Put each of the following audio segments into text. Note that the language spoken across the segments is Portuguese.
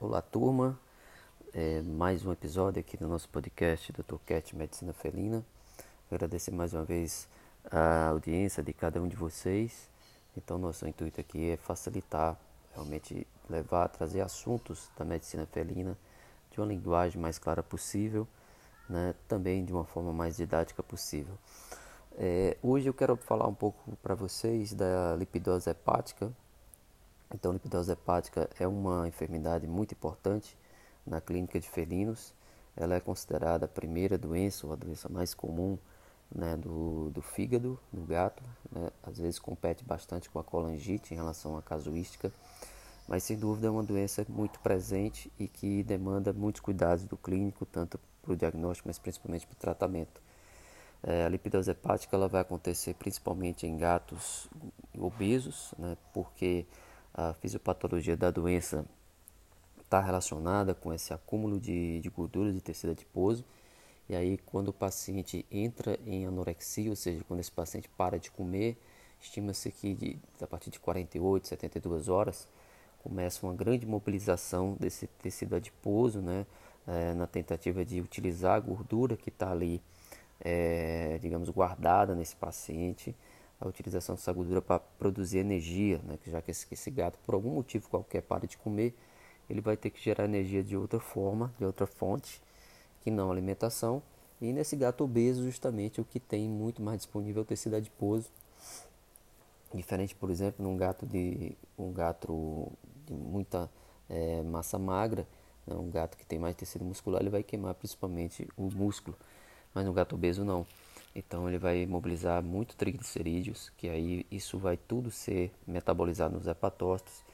Olá, turma. É, mais um episódio aqui do nosso podcast Dr. Cat Medicina Felina. Agradecer mais uma vez a audiência de cada um de vocês. Então, nosso intuito aqui é facilitar, realmente levar, trazer assuntos da medicina felina de uma linguagem mais clara possível, né? também de uma forma mais didática possível. É, hoje eu quero falar um pouco para vocês da lipidose hepática, então, lipidose hepática é uma enfermidade muito importante na clínica de felinos. Ela é considerada a primeira doença, ou a doença mais comum né, do, do fígado no gato. Né? Às vezes compete bastante com a colangite em relação à casuística, mas sem dúvida é uma doença muito presente e que demanda muitos cuidados do clínico, tanto para o diagnóstico, mas principalmente para o tratamento. É, a lipidose hepática ela vai acontecer principalmente em gatos obesos, né, porque a fisiopatologia da doença está relacionada com esse acúmulo de, de gordura de tecido adiposo. E aí, quando o paciente entra em anorexia, ou seja, quando esse paciente para de comer, estima-se que de, a partir de 48, 72 horas começa uma grande mobilização desse tecido adiposo, né, é, na tentativa de utilizar a gordura que está ali, é, digamos, guardada nesse paciente a utilização dessa gordura para produzir energia, né? já que esse, esse gato, por algum motivo qualquer, para de comer, ele vai ter que gerar energia de outra forma, de outra fonte, que não alimentação. E nesse gato obeso, justamente, o que tem muito mais disponível é o tecido adiposo. Diferente, por exemplo, num gato de um gato de muita é, massa magra, né? um gato que tem mais tecido muscular, ele vai queimar principalmente o músculo, mas no gato obeso não. Então ele vai mobilizar muito triglicerídeos, que aí isso vai tudo ser metabolizado nos hepatócitos.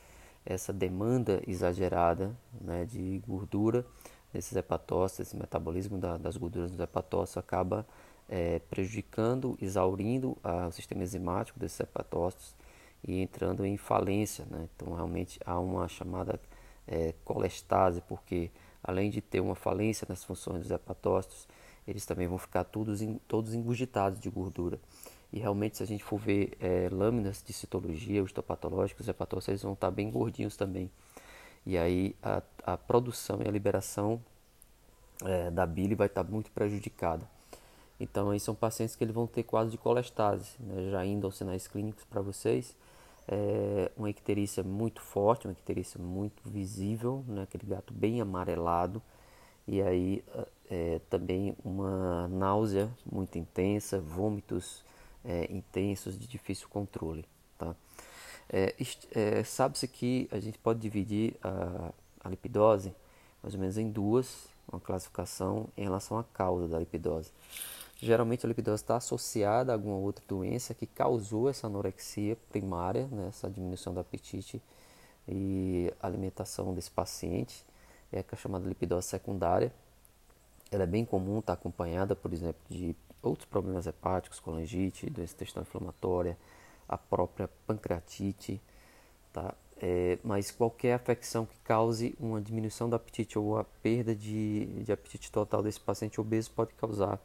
Essa demanda exagerada né, de gordura nesses hepatócitos, esse metabolismo da, das gorduras nos hepatócitos acaba é, prejudicando, exaurindo a, o sistema enzimático desses hepatócitos e entrando em falência. Né? Então realmente há uma chamada é, colestase, porque além de ter uma falência nas funções dos hepatócitos, eles também vão ficar todos, todos engurgitados de gordura. E realmente, se a gente for ver é, lâminas de citologia, os histopatológicos, os hepatócitos vão estar bem gordinhos também. E aí a, a produção e a liberação é, da bile vai estar muito prejudicada. Então, aí são pacientes que eles vão ter quadro de colestase, né? já indo aos sinais clínicos para vocês. É uma icterícia muito forte, uma icterícia muito visível, né? aquele gato bem amarelado. E aí é, também uma náusea muito intensa, vômitos é, intensos de difícil controle. Tá? É, é, Sabe-se que a gente pode dividir a, a, lipidose mais ou menos em duas, uma classificação em relação à causa da lipidose. Geralmente a lipidose está associada a alguma outra doença que causou essa anorexia primária, né, essa diminuição do apetite e alimentação desse paciente, é a chamada lipidose secundária, ela é bem comum, está acompanhada, por exemplo, de outros problemas hepáticos, colangite, doença intestinal inflamatória, a própria pancreatite, tá? É, mas qualquer afecção que cause uma diminuição do apetite ou a perda de, de apetite total desse paciente obeso pode causar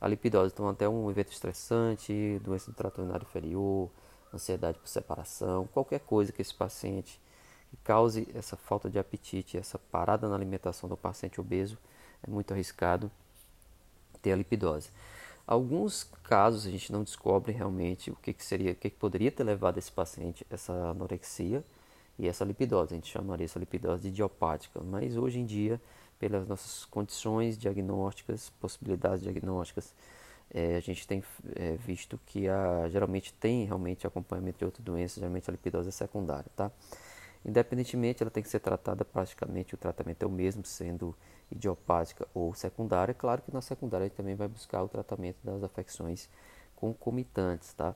a lipidose. Então, até um evento estressante, doença do trato urinário inferior, ansiedade por separação, qualquer coisa que esse paciente que cause essa falta de apetite, essa parada na alimentação do paciente obeso, é muito arriscado ter a lipidose. Alguns casos a gente não descobre realmente o que, que seria, o que, que poderia ter levado esse paciente essa anorexia e essa lipidose. A gente chamaria essa lipidose de idiopática, mas hoje em dia, pelas nossas condições diagnósticas, possibilidades diagnósticas, é, a gente tem é, visto que a, geralmente tem realmente acompanhamento de outras doenças, geralmente a lipidose é secundária, tá? Independentemente, ela tem que ser tratada praticamente, o tratamento é o mesmo, sendo idiopática ou secundária. Claro que na secundária gente também vai buscar o tratamento das afecções concomitantes, tá?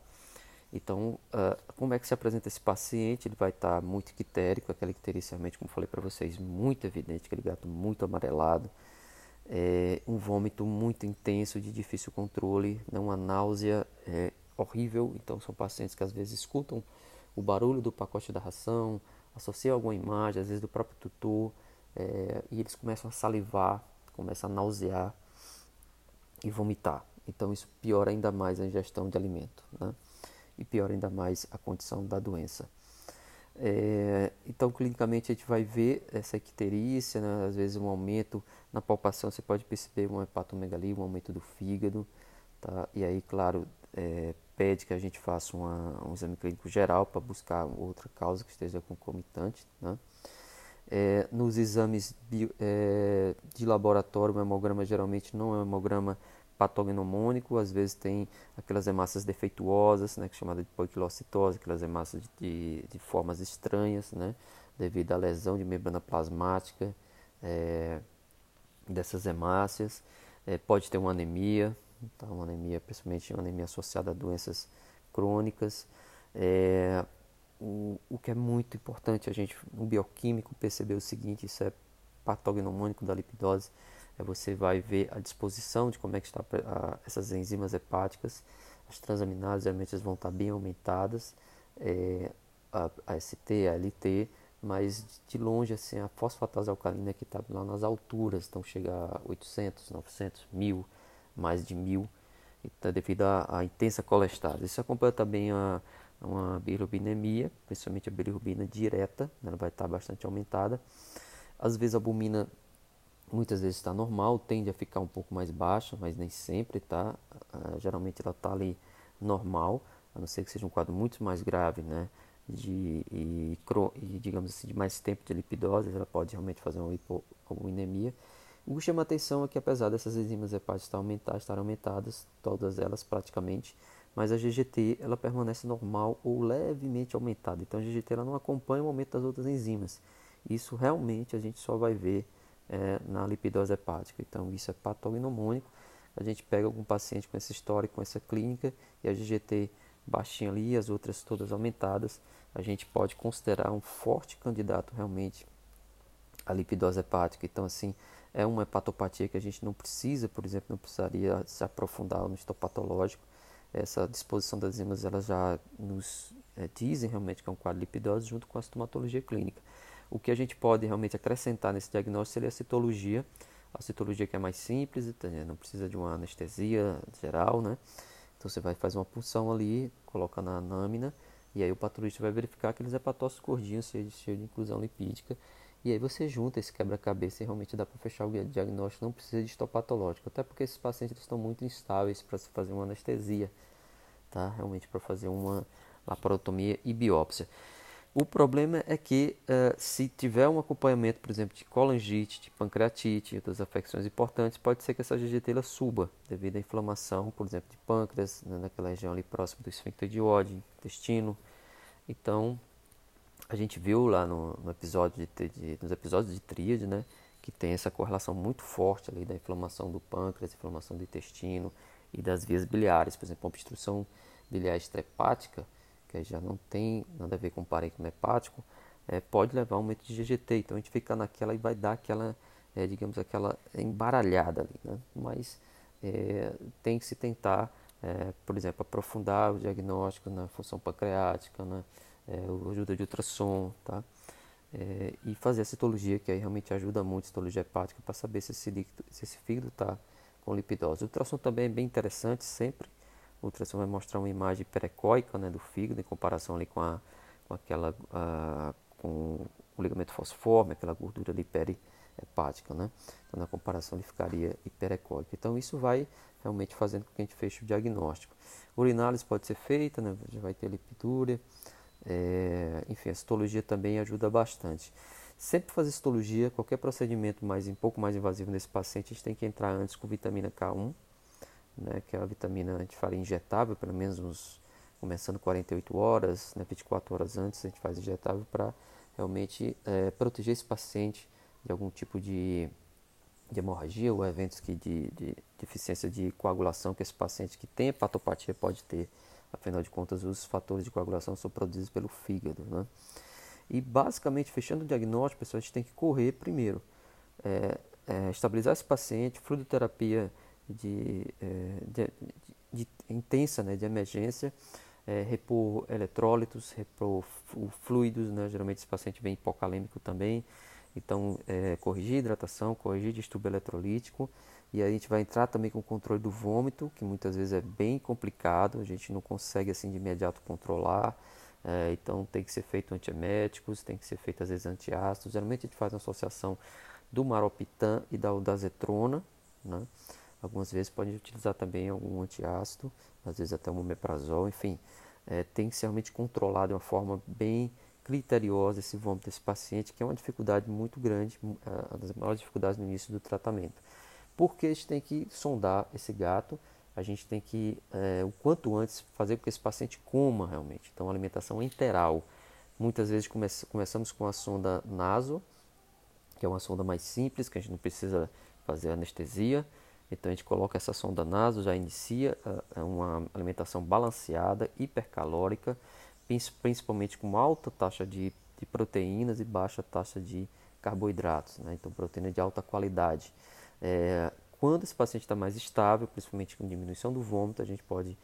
Então, uh, como é que se apresenta esse paciente? Ele vai estar tá muito ictérico, aquela icterícia realmente, como falei para vocês, muito evidente, aquele gato muito amarelado, é, um vômito muito intenso, de difícil controle, né, uma náusea é, horrível. Então, são pacientes que às vezes escutam o barulho do pacote da ração, associam alguma imagem, às vezes do próprio tutor, é, e eles começam a salivar, começam a nausear e vomitar. Então isso piora ainda mais a ingestão de alimento, né? E piora ainda mais a condição da doença. É, então, clinicamente, a gente vai ver essa icterícia, né? às vezes um aumento na palpação, você pode perceber uma hepatomegalia, um aumento do fígado, tá? E aí, claro, é, pede que a gente faça uma, um exame clínico geral para buscar outra causa que esteja concomitante, né? É, nos exames bio, é, de laboratório, o hemograma geralmente não é um hemograma patognomônico, às vezes tem aquelas hemácias defeituosas, né, é chamada de poiquilocitose, aquelas hemácias de, de, de, formas estranhas, né, devido à lesão de membrana plasmática é, dessas hemácias. É, pode ter uma anemia, tá, uma anemia, principalmente uma anemia associada a doenças crônicas. É, o, o que é muito importante a gente, um bioquímico, perceber o seguinte, isso é patognomônico da lipidose, é você vai ver a disposição de como é que está a, essas enzimas hepáticas, as transaminases geralmente vão estar bem aumentadas, é, a, a ST, a LT, mas de longe assim a fosfatase alcalina que está lá nas alturas, então chega a 800, 900, 1000, mais de 1000, então, devido à, intensa colestase. Isso acompanha também a, uma bilirrubinemia, principalmente a bilirrubina direta, ela vai estar bastante aumentada. Às vezes a albumina muitas vezes está normal, tende a ficar um pouco mais baixa, mas nem sempre tá. Uh, geralmente ela está ali normal, a não ser que seja um quadro muito mais grave, né? De, e, e, digamos assim, de mais tempo de lipidose, ela pode realmente fazer uma hipoalbuminemia. O que chama atenção é que apesar dessas enzimas hepáticas estar aumentadas, estar aumentadas, todas elas praticamente, mas a GGT ela permanece normal ou levemente aumentada. Então a GGT ela não acompanha o aumento das outras enzimas. Isso realmente a gente só vai ver é, na lipidose hepática. Então, isso é patognomônico. A gente pega algum paciente com essa história, com essa clínica, e a GGT baixinha ali, as outras todas aumentadas, a gente pode considerar um forte candidato realmente à lipidose hepática. Então, assim, é uma hepatopatia que a gente não precisa, por exemplo, não precisaria se aprofundar no histopatológico. Essa disposição das enzimas, elas já nos é, dizem realmente que é um quadro de lipidose junto com a estomatologia clínica. O que a gente pode realmente acrescentar nesse diagnóstico seria a citologia, a citologia que é mais simples, não precisa de uma anestesia geral, né? Então você vai fazer uma punção ali, coloca na lâmina e aí o patologista vai verificar aqueles hepatócitos gordinhos cheios de inclusão lipídica e aí você junta esse quebra-cabeça e realmente dá para fechar o diagnóstico, não precisa de histopatológico, até porque esses pacientes estão muito instáveis para se fazer uma anestesia, tá? Realmente para fazer uma laparotomia e biópsia. O problema é que uh, se tiver um acompanhamento, por exemplo, de colangite, de pancreatite outras afecções importantes, pode ser que essa GGT suba devido à inflamação, por exemplo, de pâncreas, né, naquela região ali próximo do esfíncter de Oddi, intestino. Então, a gente viu lá no, no episódio de, de, nos episódios de tríade, né, que tem essa correlação muito forte ali da inflamação do pâncreas, inflamação do intestino e das vias biliares, por exemplo, obstrução biliar estrepática que já não tem nada a ver com parênquima hepático, é, pode levar a um aumento de GGT. Então a gente fica naquela e vai dar aquela, é, digamos, aquela embaralhada ali. Né? Mas é, tem que se tentar, é, por exemplo, aprofundar o diagnóstico na função pancreática, né? É, ajuda de ultrassom, tá? É, e fazer a citologia, que aí realmente ajuda muito a citologia hepática para saber se esse, líquido, se esse fígado está com lipidose. O ultrassom também é bem interessante sempre o ultrassom vai mostrar uma imagem perecóica né, do fígado em comparação ali com, a, com aquela a, com o ligamento fosforme, aquela gordura ali perihepática, né? Então na comparação ele ficaria hiperecóico. Então isso vai realmente fazendo com que a gente feche o diagnóstico. Urinálise pode ser feita, né? Já vai ter lipidúria. É, enfim, a citologia também ajuda bastante. Sempre fazer citologia, qualquer procedimento mais um pouco mais invasivo nesse paciente, a gente tem que entrar antes com vitamina K1, né, que é a vitamina, a gente fala injetável, pelo menos uns, começando 48 horas, né, 24 horas antes a gente faz injetável para realmente é, proteger esse paciente de algum tipo de, de hemorragia ou eventos que de, de, deficiência de coagulação que esse paciente que tem hepatopatia pode ter. Afinal de contas, os fatores de coagulação são produzidos pelo fígado. Né? E basicamente, fechando o diagnóstico, pessoal, a gente tem que correr primeiro. É, é, estabilizar esse paciente, fluidoterapia de, é, de, de, de intensa, né, de emergência, é, repor eletrólitos, repor fluidos, né, geralmente esse paciente vem hipocalêmico também, então é, corrigir hidratação, corrigir distúrbio eletrolítico, e aí a gente vai entrar também com o controle do vômito, que muitas vezes é bem complicado, a gente não consegue assim de imediato controlar, É, então tem que ser feito antieméticos, tem que ser feito às vezes antiácidos. Geralmente a gente faz uma associação do maropitan e da aldazetrona. Né? Algumas vezes pode utilizar também algum antiácido, às vezes até um omeprazol, enfim. É, tem que ser realmente controlado de uma forma bem criteriosa esse vômito desse paciente, que é uma dificuldade muito grande, uma das maiores dificuldades no início do tratamento. Porque a gente tem que sondar esse gato, a gente tem que, é, o quanto antes, fazer com que esse paciente coma realmente. Então, alimentação enteral. Muitas vezes come começamos com a sonda naso, que é uma sonda mais simples, que a gente não precisa fazer anestesia. Então a gente coloca essa sonda naso, já inicia uh, uma alimentação balanceada, hipercalórica, principalmente com alta taxa de, de proteínas e baixa taxa de carboidratos, né? então proteína de alta qualidade. É, quando esse paciente está mais estável, principalmente com diminuição do vômito, a gente pode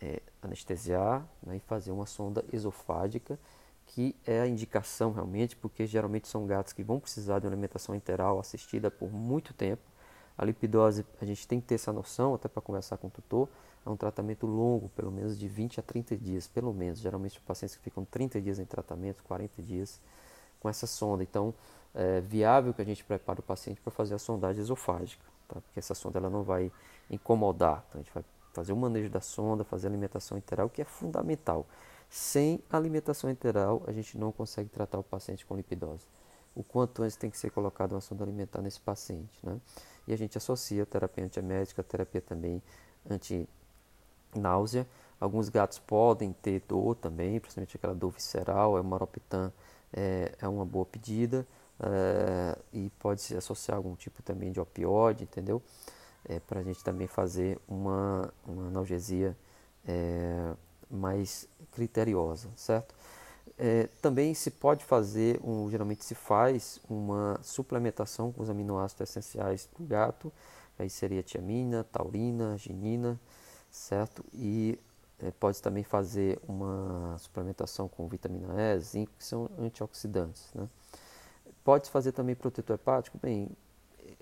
é, anestesiar né, e fazer uma sonda esofágica, que é a indicação realmente, porque geralmente são gatos que vão precisar de uma alimentação enteral assistida por muito tempo. A lipidose, a gente tem que ter essa noção, até para conversar com o tutor, é um tratamento longo, pelo menos de 20 a 30 dias, pelo menos. Geralmente, pacientes que ficam 30 dias em tratamento, 40 dias com essa sonda. Então, é viável que a gente prepare o paciente para fazer a sondagem esofágica, tá? porque essa sonda ela não vai incomodar. Então, a gente vai fazer o manejo da sonda, fazer a alimentação enteral, que é fundamental. Sem alimentação enteral, a gente não consegue tratar o paciente com lipidose. O quanto antes tem que ser colocada uma sonda alimentar nesse paciente. Né? E a gente associa terapia antiemética, terapia também anti náusea. Alguns gatos podem ter dor também, principalmente aquela dor visceral, é maropitan é, é uma boa pedida é, e pode se associar a algum tipo também de opioide, entendeu? É, para a gente também fazer uma, uma analgesia é, mais criteriosa, certo? É, também se pode fazer, um, geralmente se faz uma suplementação com os aminoácidos essenciais do gato, aí seria tiamina, taurina, ginina, certo? E é, pode também fazer uma suplementação com vitamina E, zinco, que são antioxidantes, né? Pode fazer também protetor hepático? Bem,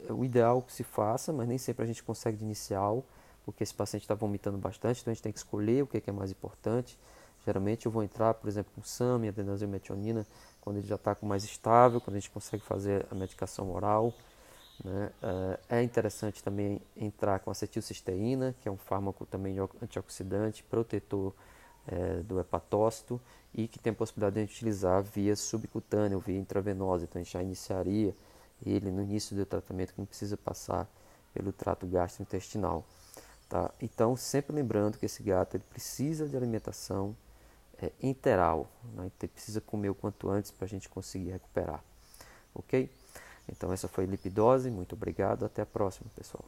é o ideal que se faça, mas nem sempre a gente consegue de inicial, porque esse paciente está vomitando bastante, então a gente tem que escolher o que é, que é mais importante. Geralmente eu vou entrar, por exemplo, com SAMI, adenosine quando ele já está mais estável, quando a gente consegue fazer a medicação oral. Né? Eh, é interessante também entrar com acetilcisteína, que é um fármaco também antioxidante, protetor é, do hepatócito e que tem a possibilidade de a gente utilizar via subcutânea ou via intravenosa. Então a gente já iniciaria ele no início do tratamento que não precisa passar pelo trato gastrointestinal. Tá? Então, sempre lembrando que esse gato ele precisa de alimentação é, interal, né? então, ele precisa comer o quanto antes para a gente conseguir recuperar. Ok? Então essa foi lipidose, muito obrigado, até a próxima pessoal.